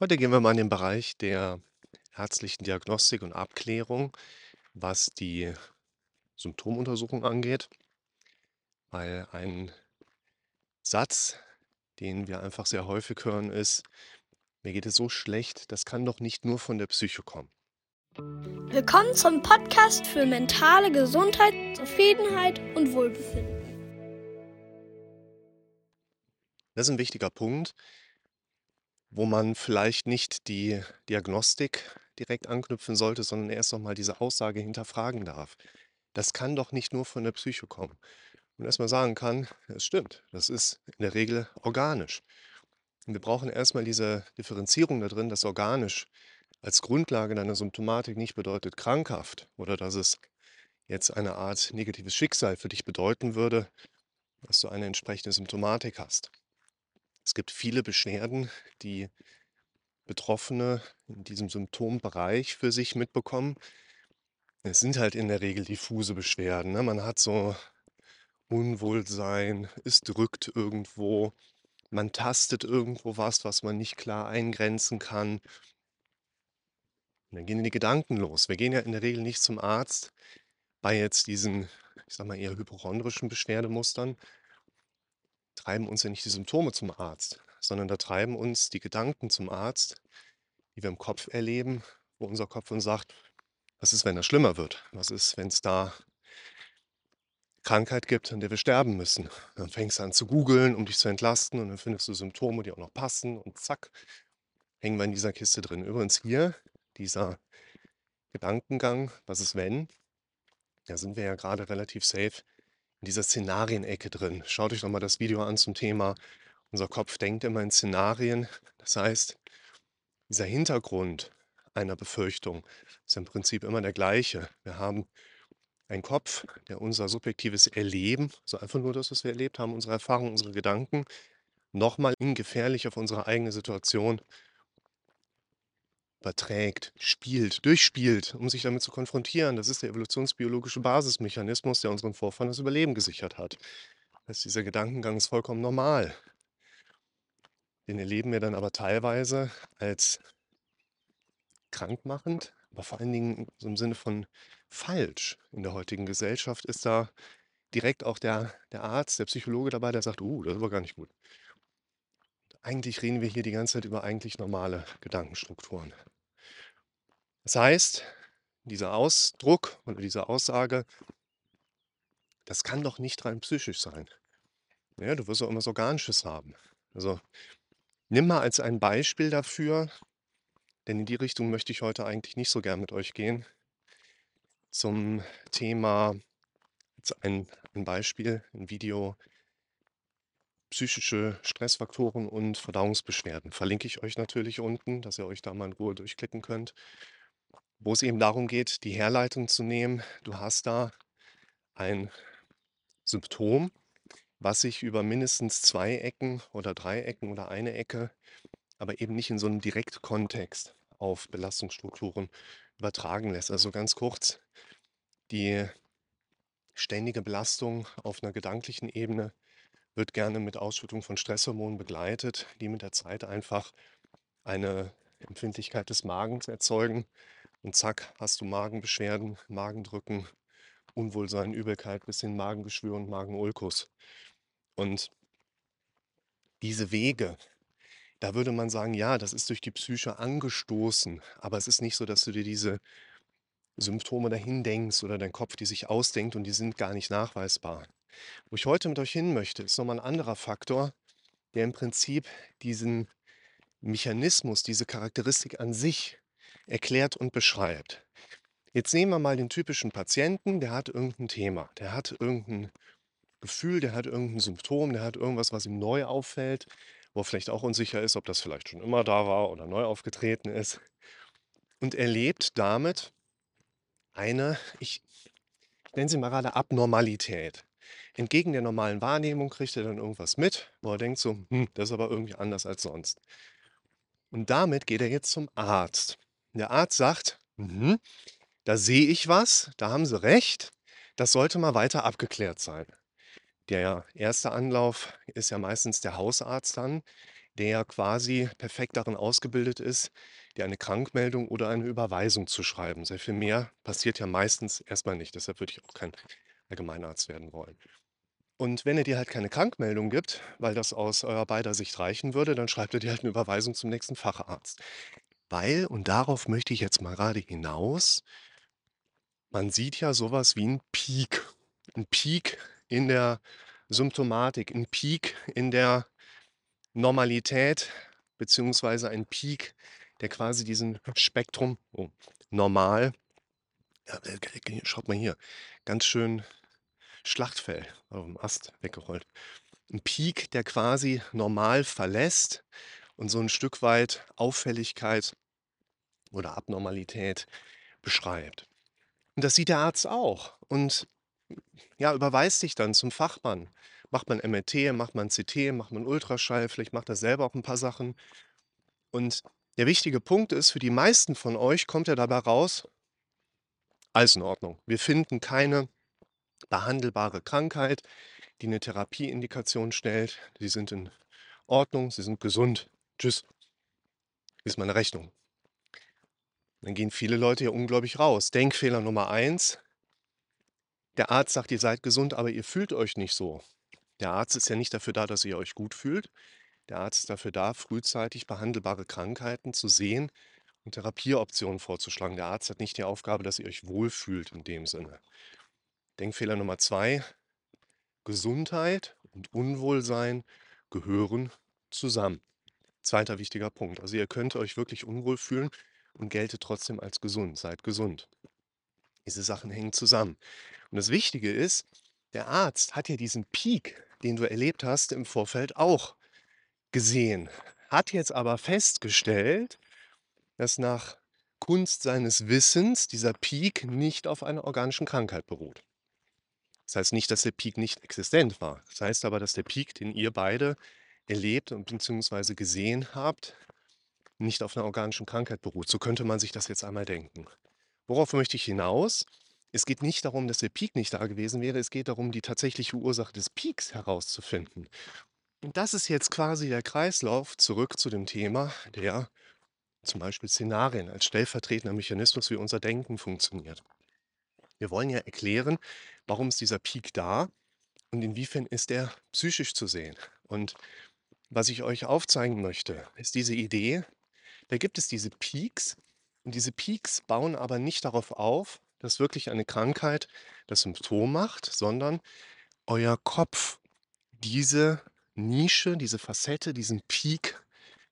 Heute gehen wir mal in den Bereich der ärztlichen Diagnostik und Abklärung, was die Symptomuntersuchung angeht, weil ein Satz, den wir einfach sehr häufig hören, ist, mir geht es so schlecht, das kann doch nicht nur von der Psyche kommen. Willkommen zum Podcast für mentale Gesundheit, Zufriedenheit und Wohlbefinden. Das ist ein wichtiger Punkt, wo man vielleicht nicht die Diagnostik direkt anknüpfen sollte, sondern erst noch mal diese Aussage hinterfragen darf. Das kann doch nicht nur von der Psyche kommen. Und erstmal sagen kann, es stimmt, das ist in der Regel organisch. Und wir brauchen erstmal diese Differenzierung da drin, dass organisch als Grundlage deiner Symptomatik nicht bedeutet krankhaft oder dass es jetzt eine Art negatives Schicksal für dich bedeuten würde, dass du eine entsprechende Symptomatik hast. Es gibt viele Beschwerden, die Betroffene in diesem Symptombereich für sich mitbekommen. Es sind halt in der Regel diffuse Beschwerden. Ne? Man hat so Unwohlsein, es drückt irgendwo, man tastet irgendwo was, was man nicht klar eingrenzen kann. Und dann gehen die Gedanken los. Wir gehen ja in der Regel nicht zum Arzt bei jetzt diesen, ich sag mal, eher hypochondrischen Beschwerdemustern, treiben uns ja nicht die Symptome zum Arzt, sondern da treiben uns die Gedanken zum Arzt, die wir im Kopf erleben, wo unser Kopf uns sagt, was ist, wenn das schlimmer wird? Was ist, wenn es da Krankheit gibt, an der wir sterben müssen? Dann fängst du an zu googeln, um dich zu entlasten und dann findest du Symptome, die auch noch passen und zack, hängen wir in dieser Kiste drin. Übrigens hier, dieser Gedankengang, was ist wenn? Da sind wir ja gerade relativ safe in dieser Szenarienecke drin. Schaut euch nochmal das Video an zum Thema. Unser Kopf denkt immer in Szenarien. Das heißt, dieser Hintergrund einer Befürchtung ist im Prinzip immer der gleiche. Wir haben einen Kopf, der unser subjektives Erleben, also einfach nur das, was wir erlebt haben, unsere Erfahrungen, unsere Gedanken, nochmal gefährlich auf unsere eigene Situation überträgt, spielt, durchspielt, um sich damit zu konfrontieren. Das ist der evolutionsbiologische Basismechanismus, der unseren Vorfahren das Überleben gesichert hat. Das dieser Gedankengang ist vollkommen normal. Den erleben wir dann aber teilweise als krankmachend, aber vor allen Dingen im Sinne von falsch. In der heutigen Gesellschaft ist da direkt auch der, der Arzt, der Psychologe dabei, der sagt, uh, das ist aber gar nicht gut. Eigentlich reden wir hier die ganze Zeit über eigentlich normale Gedankenstrukturen. Das heißt, dieser Ausdruck oder diese Aussage, das kann doch nicht rein psychisch sein. Ja, du wirst auch immer so Organisches haben. Also nimm mal als ein Beispiel dafür, denn in die Richtung möchte ich heute eigentlich nicht so gern mit euch gehen, zum Thema, ein, ein Beispiel, ein Video, psychische Stressfaktoren und Verdauungsbeschwerden. Verlinke ich euch natürlich unten, dass ihr euch da mal in Ruhe durchklicken könnt, wo es eben darum geht, die Herleitung zu nehmen. Du hast da ein Symptom, was sich über mindestens zwei Ecken oder drei Ecken oder eine Ecke, aber eben nicht in so einem Direktkontext auf Belastungsstrukturen übertragen lässt. Also ganz kurz, die ständige Belastung auf einer gedanklichen Ebene wird gerne mit Ausschüttung von Stresshormonen begleitet, die mit der Zeit einfach eine Empfindlichkeit des Magens erzeugen. Und zack, hast du Magenbeschwerden, Magendrücken, Unwohlsein, Übelkeit bis hin Magengeschwür und Magenulkus. Und diese Wege, da würde man sagen, ja, das ist durch die Psyche angestoßen, aber es ist nicht so, dass du dir diese Symptome dahin denkst oder dein Kopf die sich ausdenkt und die sind gar nicht nachweisbar. Wo ich heute mit euch hin möchte, ist nochmal ein anderer Faktor, der im Prinzip diesen Mechanismus, diese Charakteristik an sich erklärt und beschreibt. Jetzt nehmen wir mal den typischen Patienten, der hat irgendein Thema, der hat irgendein Gefühl, der hat irgendein Symptom, der hat irgendwas, was ihm neu auffällt, wo er vielleicht auch unsicher ist, ob das vielleicht schon immer da war oder neu aufgetreten ist. Und erlebt damit eine, ich nenne sie mal gerade Abnormalität entgegen der normalen Wahrnehmung kriegt er dann irgendwas mit, wo er denkt so, hm, das ist aber irgendwie anders als sonst. Und damit geht er jetzt zum Arzt. Der Arzt sagt, mhm, da sehe ich was, da haben Sie recht, das sollte mal weiter abgeklärt sein. Der erste Anlauf ist ja meistens der Hausarzt dann, der quasi perfekt darin ausgebildet ist, dir eine Krankmeldung oder eine Überweisung zu schreiben. Sehr viel mehr passiert ja meistens erstmal nicht. Deshalb würde ich auch kein Allgemeinarzt werden wollen. Und wenn er dir halt keine Krankmeldung gibt, weil das aus eurer beider Sicht reichen würde, dann schreibt er dir halt eine Überweisung zum nächsten Facharzt. Weil, und darauf möchte ich jetzt mal gerade hinaus, man sieht ja sowas wie ein Peak. Ein Peak in der Symptomatik, ein Peak in der Normalität, beziehungsweise ein Peak, der quasi diesen Spektrum, oh, normal, ja, äh, schaut mal hier, ganz schön Schlachtfell auf dem Ast weggerollt. Ein Peak, der quasi normal verlässt und so ein Stück weit Auffälligkeit oder Abnormalität beschreibt. Und das sieht der Arzt auch und ja, überweist dich dann zum Fachmann. Macht man MRT, macht man CT, macht man Ultraschall, vielleicht macht er selber auch ein paar Sachen. Und der wichtige Punkt ist, für die meisten von euch kommt er dabei raus, alles in Ordnung. Wir finden keine behandelbare Krankheit, die eine Therapieindikation stellt. Sie sind in Ordnung, sie sind gesund. Tschüss. Ist meine Rechnung. Dann gehen viele Leute ja unglaublich raus. Denkfehler Nummer eins. Der Arzt sagt, ihr seid gesund, aber ihr fühlt euch nicht so. Der Arzt ist ja nicht dafür da, dass ihr euch gut fühlt. Der Arzt ist dafür da, frühzeitig behandelbare Krankheiten zu sehen und Therapieoptionen vorzuschlagen. Der Arzt hat nicht die Aufgabe, dass ihr euch wohlfühlt in dem Sinne. Denkfehler Nummer zwei. Gesundheit und Unwohlsein gehören zusammen. Zweiter wichtiger Punkt. Also ihr könnt euch wirklich unwohl fühlen und geltet trotzdem als gesund. Seid gesund. Diese Sachen hängen zusammen. Und das Wichtige ist, der Arzt hat ja diesen Peak, den du erlebt hast, im Vorfeld auch gesehen, hat jetzt aber festgestellt, dass nach Kunst seines Wissens dieser Peak nicht auf einer organischen Krankheit beruht. Das heißt nicht, dass der Peak nicht existent war. Das heißt aber, dass der Peak, den ihr beide erlebt und beziehungsweise gesehen habt, nicht auf einer organischen Krankheit beruht. So könnte man sich das jetzt einmal denken. Worauf möchte ich hinaus? Es geht nicht darum, dass der Peak nicht da gewesen wäre. Es geht darum, die tatsächliche Ursache des Peaks herauszufinden. Und das ist jetzt quasi der Kreislauf zurück zu dem Thema der zum Beispiel Szenarien als stellvertretender Mechanismus, wie unser Denken funktioniert. Wir wollen ja erklären, warum ist dieser Peak da und inwiefern ist er psychisch zu sehen. Und was ich euch aufzeigen möchte, ist diese Idee, da gibt es diese Peaks und diese Peaks bauen aber nicht darauf auf, dass wirklich eine Krankheit das Symptom macht, sondern euer Kopf diese Nische, diese Facette, diesen Peak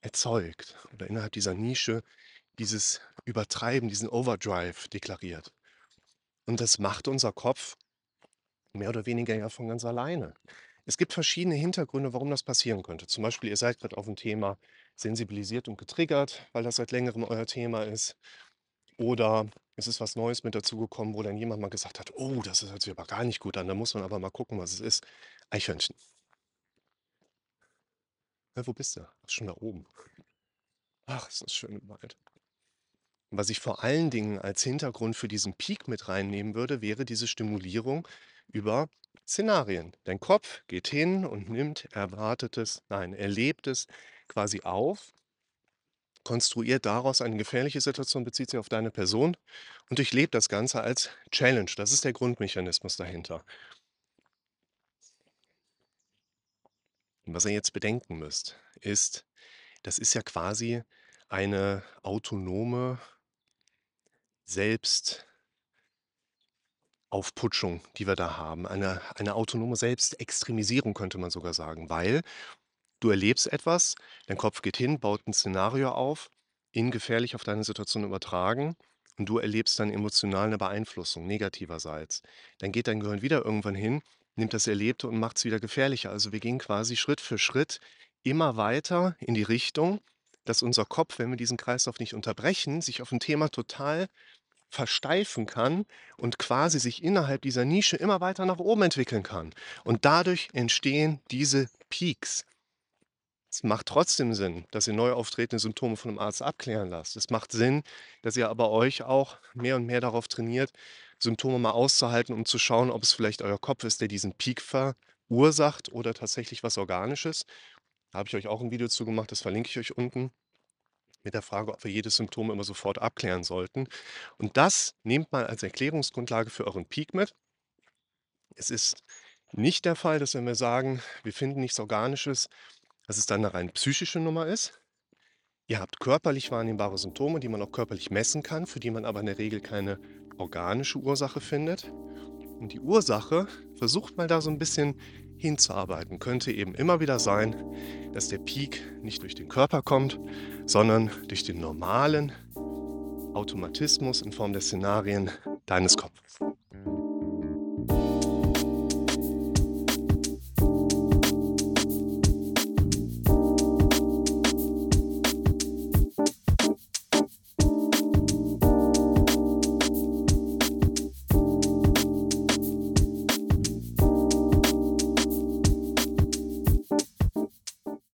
erzeugt oder innerhalb dieser Nische dieses Übertreiben, diesen Overdrive deklariert. Und das macht unser Kopf mehr oder weniger ja von ganz alleine. Es gibt verschiedene Hintergründe, warum das passieren könnte. Zum Beispiel, ihr seid gerade auf ein Thema sensibilisiert und getriggert, weil das seit längerem euer Thema ist. Oder es ist was Neues mit dazugekommen, wo dann jemand mal gesagt hat, oh, das hört sich aber gar nicht gut an, da muss man aber mal gucken, was es ist. Eichhörnchen. Ja, wo bist du? Ach, schon da oben. Ach, ist das schön im Wald. Was ich vor allen Dingen als Hintergrund für diesen Peak mit reinnehmen würde, wäre diese Stimulierung über Szenarien. Dein Kopf geht hin und nimmt Erwartetes, nein, Erlebtes quasi auf, konstruiert daraus eine gefährliche Situation, bezieht sich auf deine Person und durchlebt das Ganze als Challenge. Das ist der Grundmechanismus dahinter. Was ihr jetzt bedenken müsst, ist, das ist ja quasi eine autonome Selbstaufputschung, die wir da haben. Eine, eine autonome Selbstextremisierung könnte man sogar sagen, weil du erlebst etwas, dein Kopf geht hin, baut ein Szenario auf, ihn gefährlich auf deine Situation übertragen und du erlebst dann emotional eine Beeinflussung negativerseits. Dann geht dein Gehirn wieder irgendwann hin, nimmt das Erlebte und macht es wieder gefährlicher. Also wir gehen quasi Schritt für Schritt immer weiter in die Richtung, dass unser Kopf, wenn wir diesen Kreislauf nicht unterbrechen, sich auf ein Thema total versteifen kann und quasi sich innerhalb dieser Nische immer weiter nach oben entwickeln kann. Und dadurch entstehen diese Peaks. Es macht trotzdem Sinn, dass ihr neu auftretende Symptome von einem Arzt abklären lasst. Es macht Sinn, dass ihr aber euch auch mehr und mehr darauf trainiert, Symptome mal auszuhalten, um zu schauen, ob es vielleicht euer Kopf ist, der diesen Peak verursacht oder tatsächlich was Organisches. Da habe ich euch auch ein Video zu gemacht, das verlinke ich euch unten, mit der Frage, ob wir jedes Symptom immer sofort abklären sollten. Und das nehmt mal als Erklärungsgrundlage für euren Peak mit. Es ist nicht der Fall, dass wenn wir sagen, wir finden nichts Organisches, dass es dann eine rein psychische Nummer ist. Ihr habt körperlich wahrnehmbare Symptome, die man auch körperlich messen kann, für die man aber in der Regel keine organische Ursache findet. Und die Ursache, versucht mal da so ein bisschen hinzuarbeiten, könnte eben immer wieder sein, dass der Peak nicht durch den Körper kommt, sondern durch den normalen Automatismus in Form der Szenarien deines Kopfes.